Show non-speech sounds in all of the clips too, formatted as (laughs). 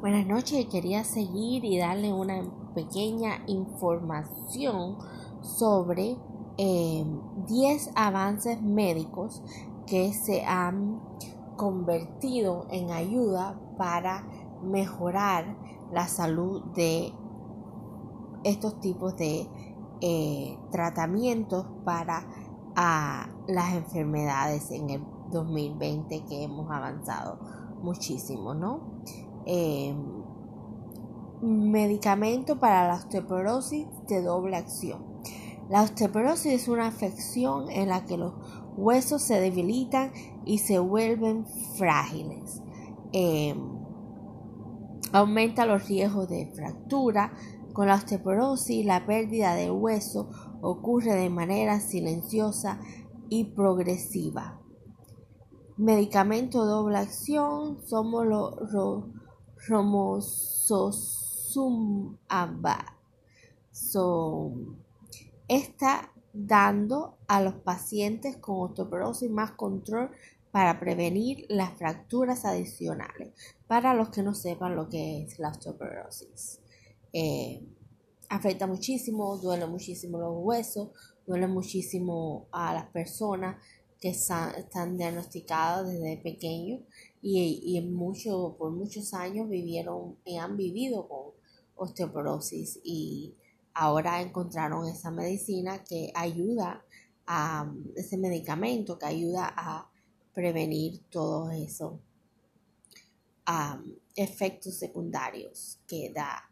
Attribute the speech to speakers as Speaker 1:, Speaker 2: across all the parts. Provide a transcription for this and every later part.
Speaker 1: Buenas noches, quería seguir y darle una pequeña información sobre 10 eh, avances médicos que se han convertido en ayuda para mejorar la salud de estos tipos de eh, tratamientos para las enfermedades en el 2020 que hemos avanzado muchísimo, ¿no? Eh, medicamento para la osteoporosis de doble acción. La osteoporosis es una afección en la que los huesos se debilitan y se vuelven frágiles. Eh, aumenta los riesgos de fractura. Con la osteoporosis, la pérdida de hueso ocurre de manera silenciosa y progresiva. Medicamento doble acción, somos los romosozumab. está dando a los pacientes con osteoporosis más control para prevenir las fracturas adicionales. Para los que no sepan lo que es la osteoporosis, eh, afecta muchísimo, duele muchísimo los huesos, duele muchísimo a las personas que están, diagnosticadas desde pequeños y, y mucho, por muchos años vivieron y han vivido con osteoporosis y ahora encontraron esa medicina que ayuda a ese medicamento que ayuda a prevenir todos esos efectos secundarios que da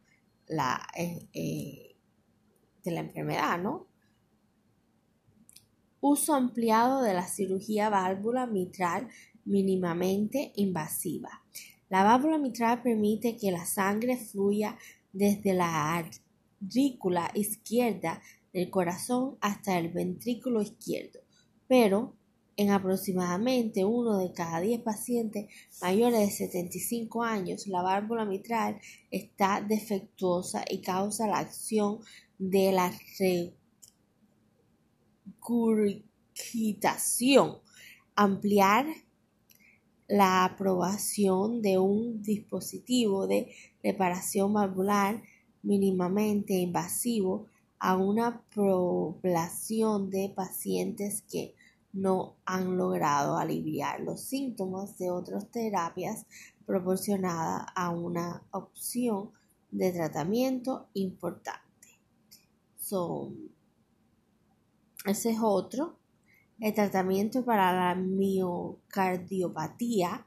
Speaker 1: la eh, eh, de la enfermedad, ¿no? Uso ampliado de la cirugía válvula mitral mínimamente invasiva. La válvula mitral permite que la sangre fluya desde la aurícula izquierda del corazón hasta el ventrículo izquierdo, pero en aproximadamente uno de cada diez pacientes mayores de 75 años, la válvula mitral está defectuosa y causa la acción de la regurgitación, ampliar la aprobación de un dispositivo de reparación valvular mínimamente invasivo a una población de pacientes que no han logrado aliviar los síntomas de otras terapias proporcionadas a una opción de tratamiento importante. Ese es otro. El tratamiento para la miocardiopatía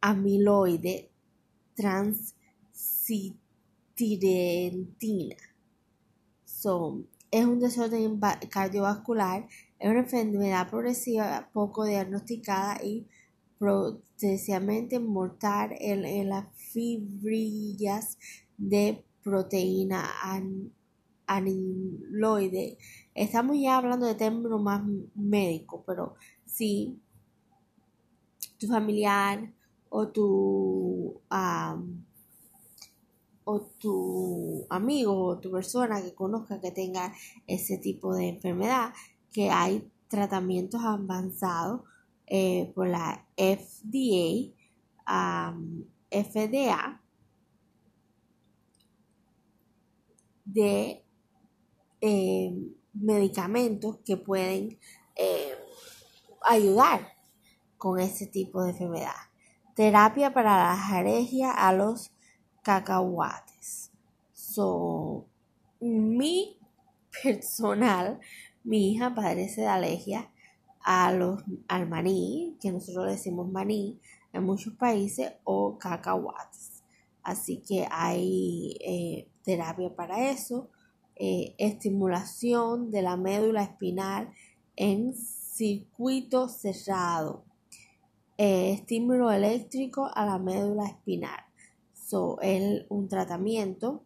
Speaker 1: amiloide transitirentina. Es un desorden cardiovascular, es una enfermedad progresiva poco diagnosticada y potencialmente mortal en, las fibrillas de proteína amiloide Estamos ya hablando de términos más médicos, pero si tu familiar o tu o tu amigo o tu persona que conozca que tenga ese tipo de enfermedad, que hay tratamientos avanzados eh, por la FDA, FDA de eh, medicamentos que pueden eh, ayudar con ese tipo de enfermedad. Terapia para la alergia a los cacahuates. So, mi personal, mi hija padece de alergia a los, al maní, que nosotros decimos maní en muchos países, o cacahuates. Así que hay eh, terapia para eso. Eh, estimulación de la médula espinal en circuito cerrado, eh, estímulo eléctrico a la médula espinal. So, es un tratamiento,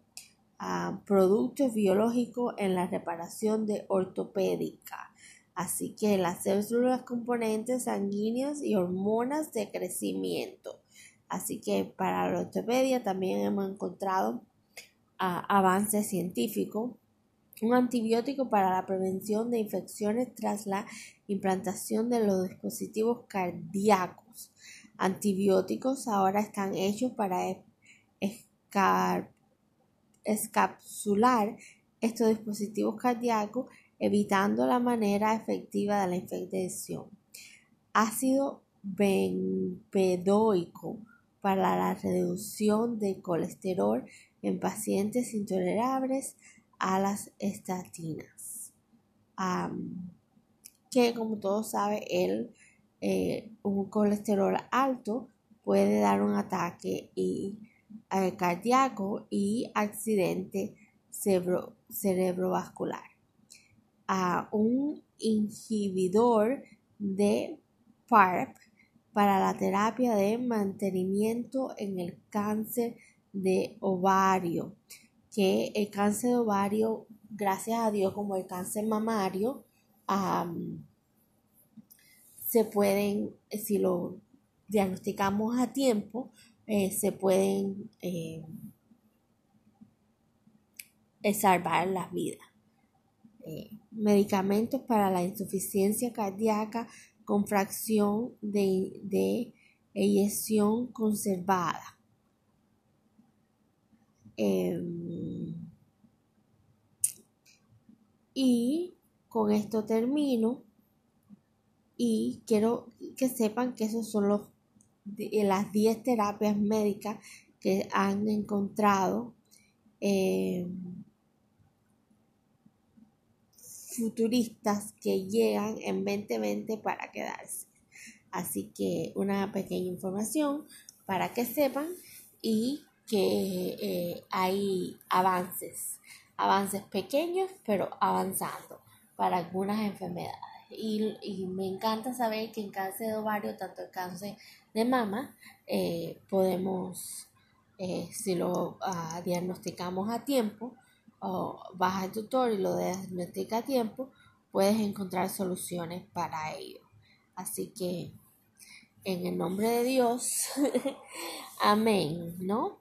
Speaker 1: a productos biológicos en la reparación de ortopédica. Así que las células componentes sanguíneos y hormonas de crecimiento. Así que para la ortopedia también hemos encontrado avance científico, un antibiótico para la prevención de infecciones tras la implantación de los dispositivos cardíacos. antibióticos ahora están hechos para escapsular estos dispositivos cardíacos, evitando la manera efectiva de la infección. Ácido benpedoico para la reducción de colesterol en pacientes intolerables a las estatinas. que como todos saben, el, eh, un colesterol alto puede dar un ataque y, eh, cardíaco y accidente cerebrovascular. A un inhibidor de PARP para la terapia de mantenimiento en el cáncer de ovario, que el cáncer de ovario, gracias a Dios, como el cáncer mamario, se pueden, si lo diagnosticamos a tiempo, eh, se pueden eh, salvar las vidas. Eh, medicamentos para la insuficiencia cardíaca con fracción de, de conservada. Em, y con esto termino y quiero que sepan que esos son los, las 10 terapias médicas que han encontrado em, futuristas que llegan en 2020 para quedarse. Así que una pequeña información para que sepan y que eh, hay avances, avances pequeños pero avanzando para algunas enfermedades. Y, me encanta saber que en cáncer de ovario, tanto el cáncer de mama, eh, podemos, eh, si lo ah, diagnosticamos a tiempo, o vas al tutor y lo diagnostica a tiempo, puedes encontrar soluciones para ello. Así que, en el nombre de Dios, (laughs) amén, ¿no?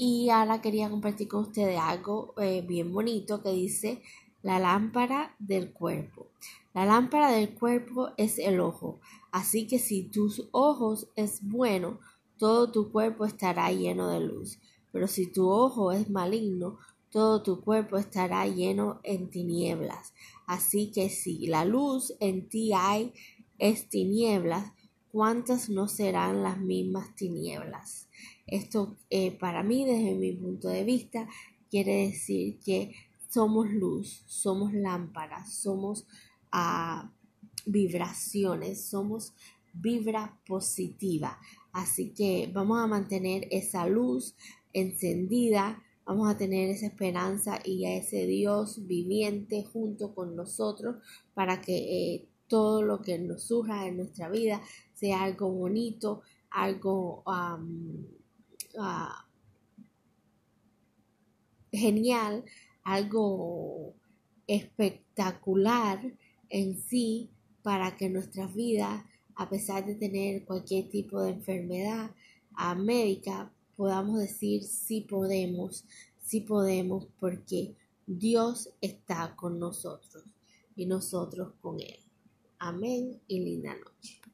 Speaker 1: Y ahora quería compartir con ustedes algo eh, bien bonito que dice la lámpara del cuerpo. La lámpara del cuerpo es el ojo. Así que si tus ojos es bueno, todo tu cuerpo estará lleno de luz. Pero si tu ojo es maligno, todo tu cuerpo estará lleno en tinieblas. Así que si la luz en ti hay es tinieblas, ¿cuántas no serán las mismas tinieblas? Esto eh, para mí, desde mi punto de vista, quiere decir que somos luz, somos lámparas, somos ah, vibraciones, somos vibra positiva. Así que vamos a mantener esa luz encendida, vamos a tener esa esperanza y a ese Dios viviente junto con nosotros para que eh, todo lo que nos surja en nuestra vida sea algo bonito, algo ah, genial, algo espectacular en sí para que nuestras vidas, a pesar de tener cualquier tipo de enfermedad médica, podamos decir sí podemos, sí podemos, porque Dios está con nosotros y nosotros con Él. Amén y linda noche.